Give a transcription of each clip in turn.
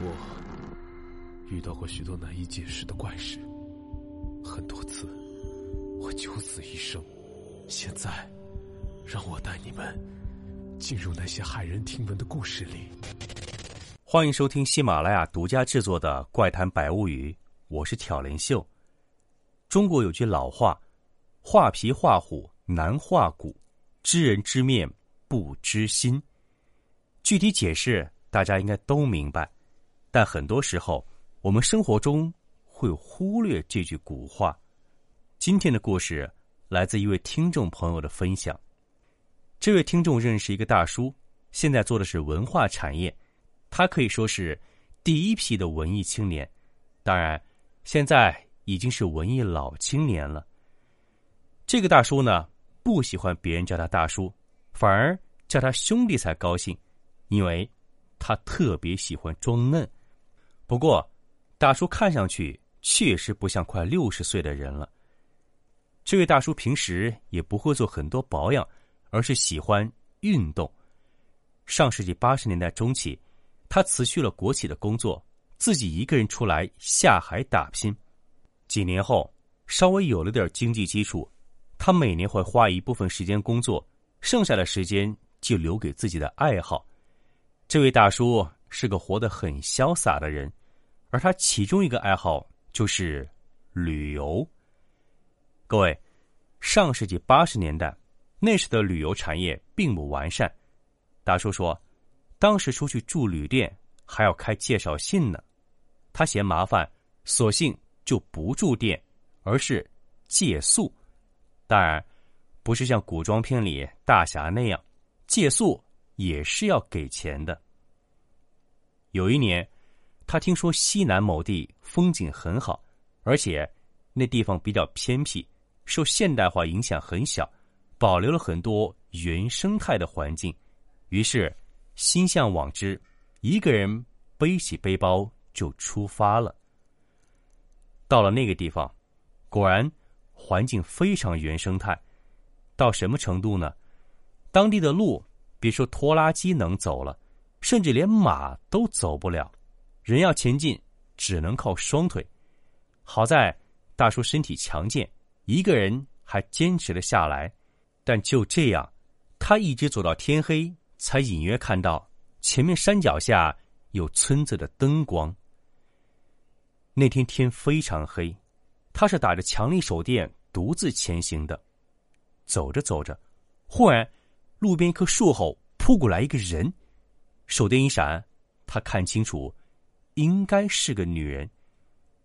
我遇到过许多难以解释的怪事，很多次我九死一生。现在，让我带你们进入那些骇人听闻的故事里。欢迎收听喜马拉雅独家制作的《怪谈百物语》，我是挑帘秀。中国有句老话：“画皮画虎难画骨，知人知面不知心。”具体解释大家应该都明白，但很多时候我们生活中会忽略这句古话。今天的故事来自一位听众朋友的分享。这位听众认识一个大叔，现在做的是文化产业。他可以说是第一批的文艺青年，当然，现在已经是文艺老青年了。这个大叔呢，不喜欢别人叫他大叔，反而叫他兄弟才高兴，因为他特别喜欢装嫩。不过，大叔看上去确实不像快六十岁的人了。这位大叔平时也不会做很多保养，而是喜欢运动。上世纪八十年代中期。他辞去了国企的工作，自己一个人出来下海打拼。几年后，稍微有了点经济基础，他每年会花一部分时间工作，剩下的时间就留给自己的爱好。这位大叔是个活得很潇洒的人，而他其中一个爱好就是旅游。各位，上世纪八十年代，那时的旅游产业并不完善。大叔说。当时出去住旅店还要开介绍信呢，他嫌麻烦，索性就不住店，而是借宿。当然，不是像古装片里大侠那样，借宿也是要给钱的。有一年，他听说西南某地风景很好，而且那地方比较偏僻，受现代化影响很小，保留了很多原生态的环境，于是。心向往之，一个人背起背包就出发了。到了那个地方，果然环境非常原生态，到什么程度呢？当地的路别说拖拉机能走了，甚至连马都走不了，人要前进只能靠双腿。好在大叔身体强健，一个人还坚持了下来。但就这样，他一直走到天黑。才隐约看到前面山脚下有村子的灯光。那天天非常黑，他是打着强力手电独自前行的。走着走着，忽然路边一棵树后扑过来一个人，手电一闪，他看清楚，应该是个女人。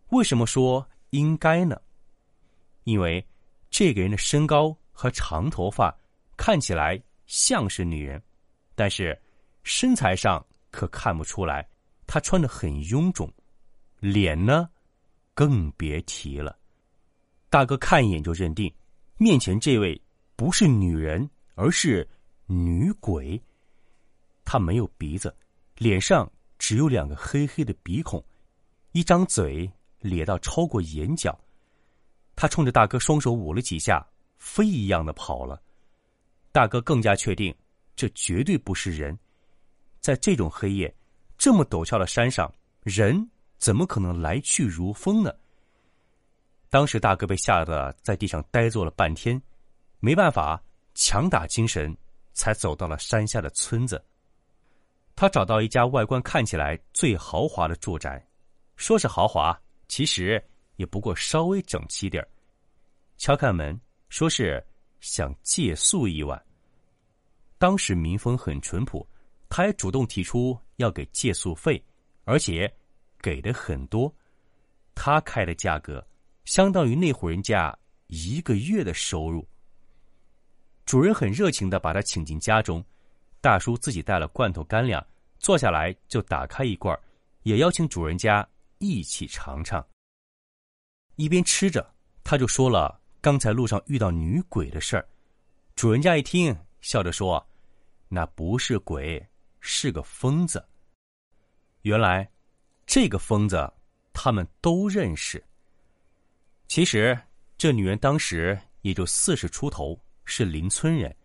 为什么说应该呢？因为这个人的身高和长头发看起来像是女人。但是，身材上可看不出来，他穿的很臃肿，脸呢，更别提了。大哥看一眼就认定，面前这位不是女人，而是女鬼。他没有鼻子，脸上只有两个黑黑的鼻孔，一张嘴咧到超过眼角。他冲着大哥双手舞了几下，飞一样的跑了。大哥更加确定。这绝对不是人，在这种黑夜、这么陡峭的山上，人怎么可能来去如风呢？当时大哥被吓得在地上呆坐了半天，没办法，强打精神，才走到了山下的村子。他找到一家外观看起来最豪华的住宅，说是豪华，其实也不过稍微整齐点敲开门，说是想借宿一晚。当时民风很淳朴，他还主动提出要给借宿费，而且给的很多。他开的价格相当于那户人家一个月的收入。主人很热情的把他请进家中，大叔自己带了罐头干粮，坐下来就打开一罐，也邀请主人家一起尝尝。一边吃着，他就说了刚才路上遇到女鬼的事儿。主人家一听，笑着说。那不是鬼，是个疯子。原来，这个疯子他们都认识。其实，这女人当时也就四十出头，是邻村人。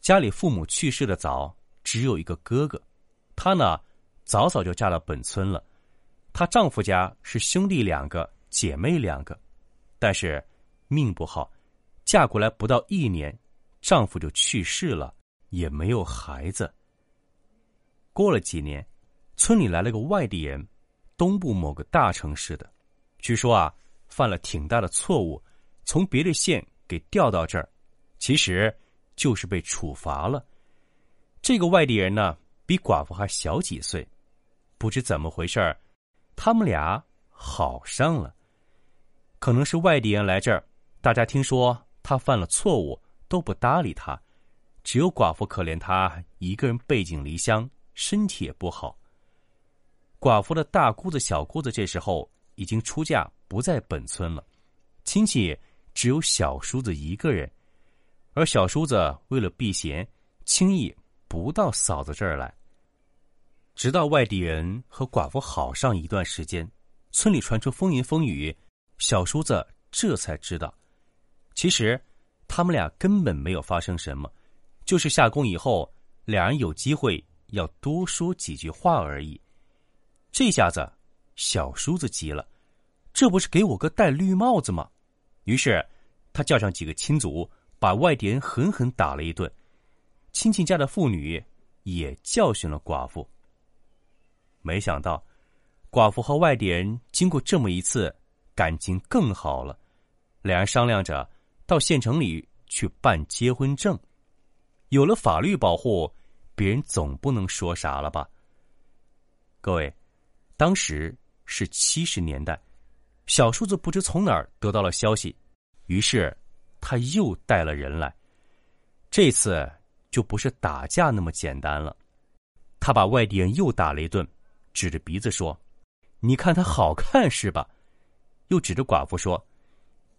家里父母去世的早，只有一个哥哥。他呢，早早就嫁到本村了。她丈夫家是兄弟两个，姐妹两个，但是命不好，嫁过来不到一年，丈夫就去世了，也没有孩子。过了几年，村里来了个外地人，东部某个大城市的，据说啊，犯了挺大的错误，从别的县给调到这儿，其实就是被处罚了。这个外地人呢，比寡妇还小几岁，不知怎么回事儿，他们俩好上了。可能是外地人来这儿，大家听说他犯了错误，都不搭理他，只有寡妇可怜他一个人背井离乡。身体也不好。寡妇的大姑子、小姑子这时候已经出嫁，不在本村了。亲戚只有小叔子一个人，而小叔子为了避嫌，轻易不到嫂子这儿来。直到外地人和寡妇好上一段时间，村里传出风言风语，小叔子这才知道，其实他们俩根本没有发生什么，就是下工以后，两人有机会。要多说几句话而已。这下子，小叔子急了，这不是给我哥戴绿帽子吗？于是，他叫上几个亲族，把外地人狠狠打了一顿。亲戚家的妇女也教训了寡妇。没想到，寡妇和外地人经过这么一次，感情更好了。两人商量着到县城里去办结婚证，有了法律保护。别人总不能说啥了吧？各位，当时是七十年代，小叔子不知从哪儿得到了消息，于是他又带了人来。这次就不是打架那么简单了，他把外地人又打了一顿，指着鼻子说：“你看他好看是吧？”又指着寡妇说：“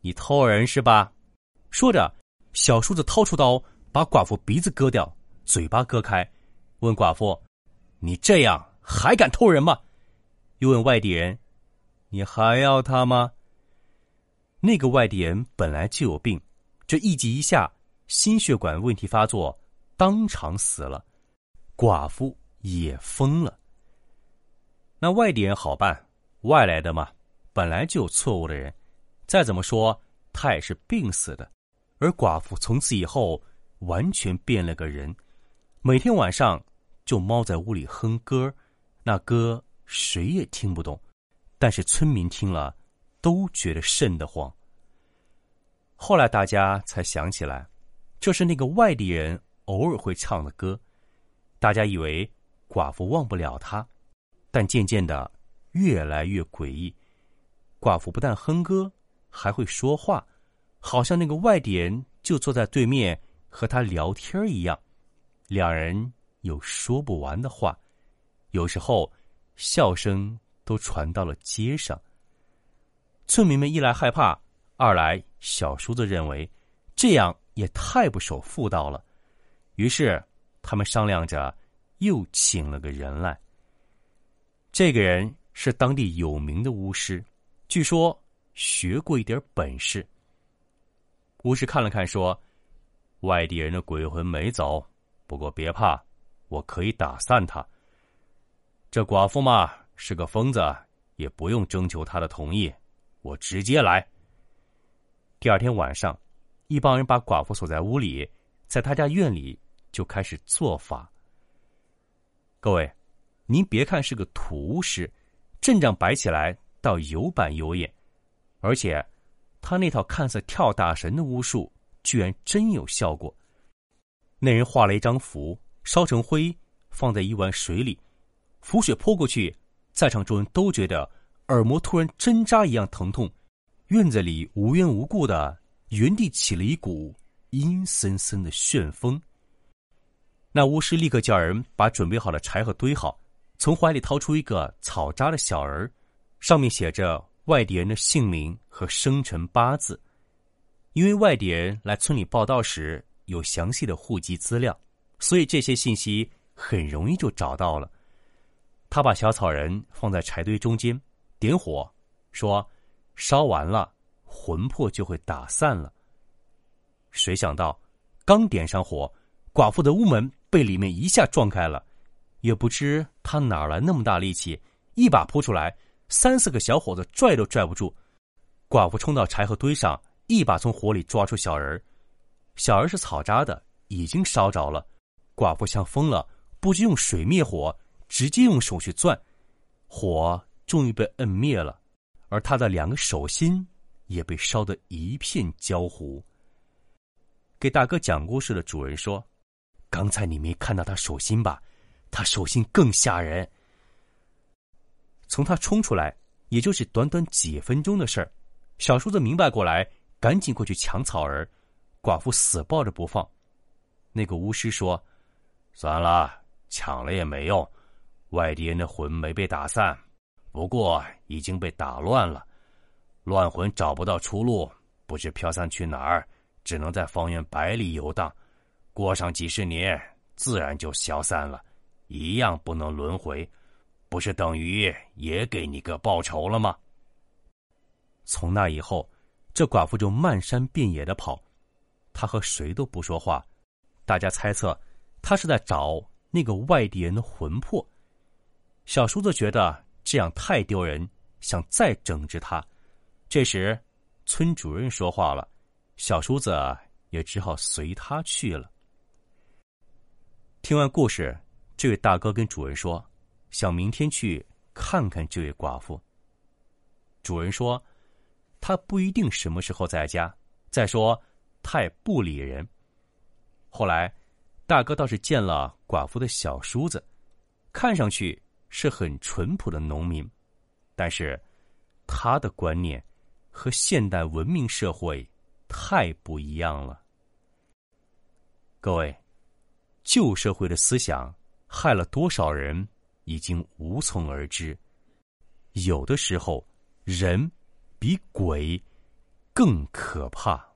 你偷人是吧？”说着，小叔子掏出刀，把寡妇鼻子割掉。嘴巴割开，问寡妇：“你这样还敢偷人吗？”又问外地人：“你还要他吗？”那个外地人本来就有病，这一急一下，心血管问题发作，当场死了。寡妇也疯了。那外地人好办，外来的嘛，本来就有错误的人，再怎么说他也是病死的。而寡妇从此以后完全变了个人。每天晚上就猫在屋里哼歌，那歌谁也听不懂，但是村民听了都觉得瘆得慌。后来大家才想起来，这是那个外地人偶尔会唱的歌。大家以为寡妇忘不了他，但渐渐的越来越诡异。寡妇不但哼歌，还会说话，好像那个外地人就坐在对面和他聊天一样。两人有说不完的话，有时候笑声都传到了街上。村民们一来害怕，二来小叔子认为这样也太不守妇道了，于是他们商量着又请了个人来。这个人是当地有名的巫师，据说学过一点本事。巫师看了看，说：“外地人的鬼魂没走。”不过别怕，我可以打散他。这寡妇嘛是个疯子，也不用征求他的同意，我直接来。第二天晚上，一帮人把寡妇锁在屋里，在他家院里就开始做法。各位，您别看是个土巫师，阵仗摆起来倒有板有眼，而且他那套看似跳大神的巫术，居然真有效果。那人画了一张符，烧成灰，放在一碗水里，符水泼过去，在场众人都觉得耳膜突然针扎一样疼痛，院子里无缘无故的原地起了一股阴森森的旋风。那巫师立刻叫人把准备好的柴禾堆好，从怀里掏出一个草扎的小人上面写着外地人的姓名和生辰八字，因为外地人来村里报道时。有详细的户籍资料，所以这些信息很容易就找到了。他把小草人放在柴堆中间，点火，说：“烧完了，魂魄就会打散了。”谁想到，刚点上火，寡妇的屋门被里面一下撞开了，也不知他哪来那么大力气，一把扑出来，三四个小伙子拽都拽不住。寡妇冲到柴禾堆上，一把从火里抓出小人儿。小人是草扎的，已经烧着了。寡妇像疯了，不知用水灭火，直接用手去钻，火终于被摁灭了，而他的两个手心也被烧得一片焦糊。给大哥讲故事的主人说：“刚才你没看到他手心吧？他手心更吓人。从他冲出来，也就是短短几分钟的事儿。”小叔子明白过来，赶紧过去抢草儿。寡妇死抱着不放。那个巫师说：“算了，抢了也没用。外地人的魂没被打散，不过已经被打乱了。乱魂找不到出路，不知飘散去哪儿，只能在方圆百里游荡。过上几十年，自然就消散了，一样不能轮回。不是等于也给你个报仇了吗？”从那以后，这寡妇就漫山遍野的跑，她和谁都不说话。大家猜测，她是在找那个外地人的魂魄。小叔子觉得这样太丢人，想再整治他。这时，村主任说话了，小叔子也只好随他去了。听完故事，这位大哥跟主人说：“想明天去看看这位寡妇。”主人说。他不一定什么时候在家。再说，他也不理人。后来，大哥倒是见了寡妇的小叔子，看上去是很淳朴的农民，但是他的观念和现代文明社会太不一样了。各位，旧社会的思想害了多少人，已经无从而知。有的时候，人。比鬼更可怕。